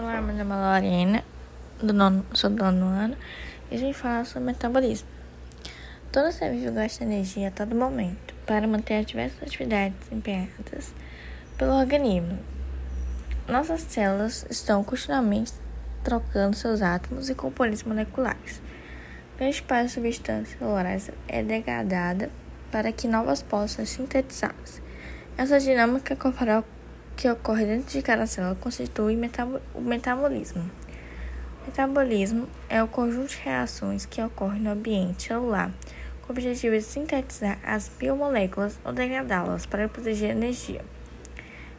Olá, meu nome é Lorena, do nono, sou do nono ano, e a gente fala sobre metabolismo. Todo ser vivo gasta energia a todo momento para manter as diversas atividades desempenhadas pelo organismo. Nossas células estão continuamente trocando seus átomos e componentes moleculares. Grande parte das substâncias é degradada para que novas possam ser sintetizadas. Essa dinâmica corporal que ocorre dentro de cada célula constitui o metabolismo. O metabolismo é o conjunto de reações que ocorrem no ambiente celular com o objetivo de sintetizar as biomoléculas ou degradá-las para produzir energia.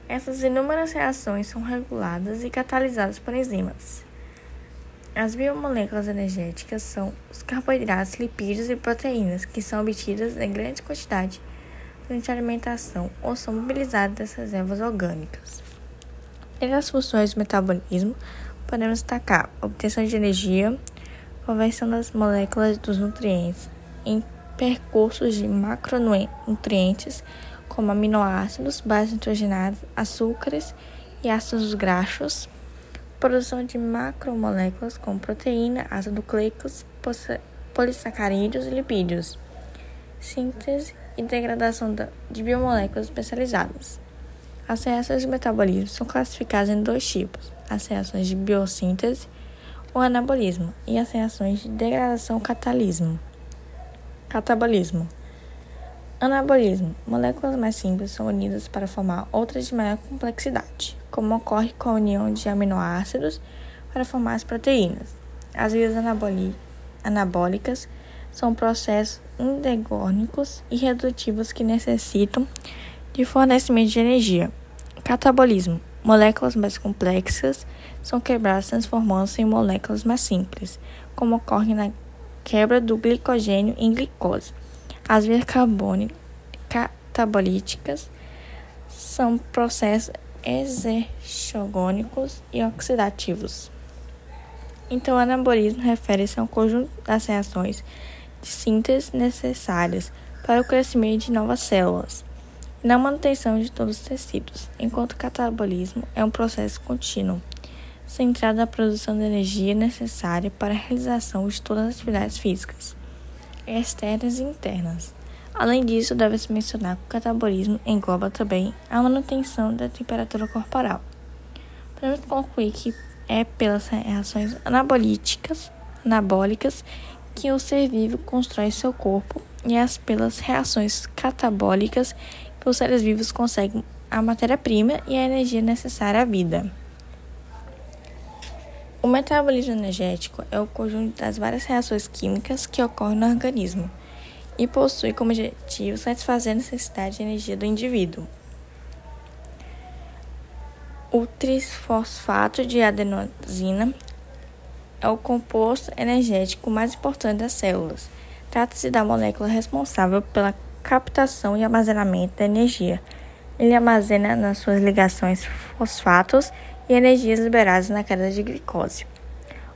Essas inúmeras reações são reguladas e catalisadas por enzimas. As biomoléculas energéticas são os carboidratos, lipídios e proteínas que são obtidas em grande quantidade durante a alimentação ou são mobilizadas das reservas orgânicas. Entre as funções do metabolismo, podemos destacar obtenção de energia, conversão das moléculas dos nutrientes em percursos de macronutrientes, como aminoácidos, bases nitrogenadas, açúcares e ácidos graxos, produção de macromoléculas como proteína, ácido nucleicos, polissacarídeos e lipídios, síntese e degradação de biomoléculas especializadas. As reações de metabolismo são classificadas em dois tipos: as reações de biossíntese ou anabolismo e as reações de degradação catalismo. Catabolismo. Anabolismo. Moléculas mais simples são unidas para formar outras de maior complexidade, como ocorre com a união de aminoácidos para formar as proteínas. As vias anabólicas são processos endogênicos e redutivos que necessitam de fornecimento de energia. Catabolismo. Moléculas mais complexas são quebradas transformando-se em moléculas mais simples, como ocorre na quebra do glicogênio em glicose. As vias catabolíticas são processos exergônicos e oxidativos. Então, o anabolismo refere-se a um conjunto das reações de síntese necessárias para o crescimento de novas células e na manutenção de todos os tecidos, enquanto o catabolismo é um processo contínuo, centrado na produção de energia necessária para a realização de todas as atividades físicas, externas e internas. Além disso, deve-se mencionar que o catabolismo engloba também a manutenção da temperatura corporal. Podemos concluir que é pelas reações anabolíticas, anabólicas que o ser vivo constrói seu corpo e as pelas reações catabólicas que os seres vivos conseguem a matéria-prima e a energia necessária à vida. O metabolismo energético é o conjunto das várias reações químicas que ocorrem no organismo e possui como objetivo satisfazer a necessidade de energia do indivíduo. O trisfosfato de adenosina é o composto energético mais importante das células. Trata-se da molécula responsável pela captação e armazenamento da energia. Ele armazena nas suas ligações fosfatos e energias liberadas na queda de glicose.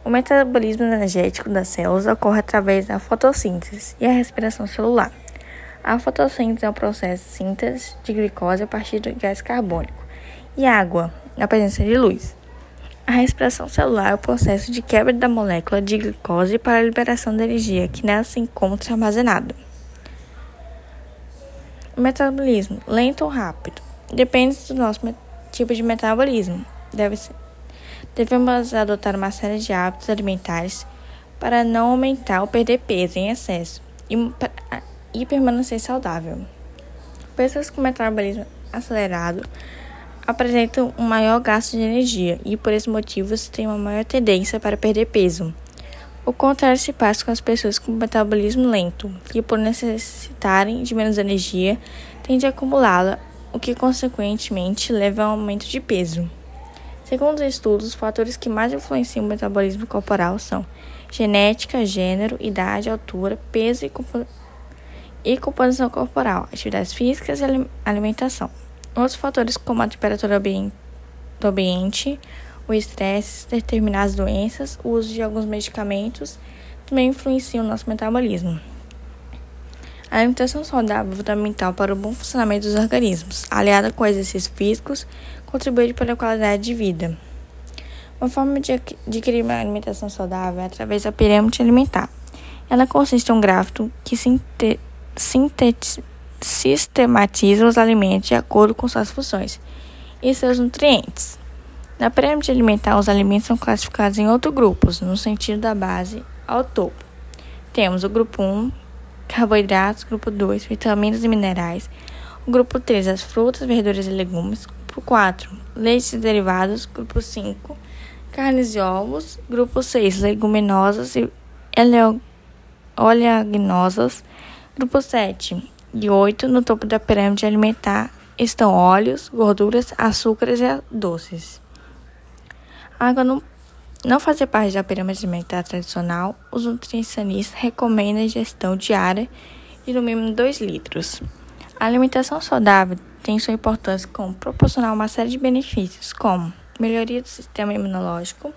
O metabolismo energético das células ocorre através da fotossíntese e a respiração celular. A fotossíntese é o processo de síntese de glicose a partir do gás carbônico e água, na presença de luz. A respiração celular é o processo de quebra da molécula de glicose para a liberação da energia que nela se encontra armazenada. Metabolismo, lento ou rápido, depende do nosso tipo de metabolismo. Deve ser, devemos adotar uma série de hábitos alimentares para não aumentar ou perder peso em excesso e, e permanecer saudável. Pessoas com metabolismo acelerado apresentam um maior gasto de energia e, por esse motivo, têm uma maior tendência para perder peso. O contrário se passa com as pessoas com metabolismo lento, que, por necessitarem de menos energia, tendem a acumulá-la, o que, consequentemente, leva a um aumento de peso. Segundo os estudos, os fatores que mais influenciam o metabolismo corporal são genética, gênero, idade, altura, peso e, compo e composição corporal, atividades físicas e alimentação. Outros fatores, como a temperatura do ambiente, o estresse, determinadas doenças, o uso de alguns medicamentos, também influenciam o nosso metabolismo. A alimentação saudável é fundamental para o bom funcionamento dos organismos, aliada com exercícios físicos, contribui para a qualidade de vida. Uma forma de adquirir uma alimentação saudável é através da pirâmide alimentar. Ela consiste em um gráfico que sistematiza os alimentos de acordo com suas funções e seus nutrientes. Na pirâmide alimentar, os alimentos são classificados em outros grupos, no sentido da base ao topo. Temos o grupo 1, carboidratos, grupo 2, vitaminas e minerais, o grupo 3, as frutas, verduras e legumes, grupo 4, leites e derivados, grupo 5, carnes e ovos, grupo 6, leguminosas e oleaginosas, grupo 7 e 8, no topo da pirâmide alimentar, estão óleos, gorduras, açúcares e doces. A água não, não fazer parte da pirâmide alimentar tradicional, os nutricionistas recomendam a ingestão diária de no mínimo 2 litros. A alimentação saudável tem sua importância como proporcionar uma série de benefícios, como melhoria do sistema imunológico,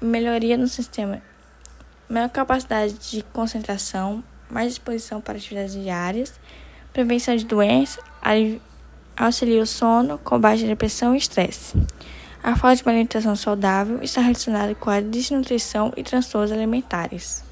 melhoria no sistema, maior capacidade de concentração, mais disposição para atividades diárias, prevenção de doenças, auxilia o sono, combate a depressão e estresse. A falta de uma alimentação saudável está relacionada com a desnutrição e transtornos alimentares.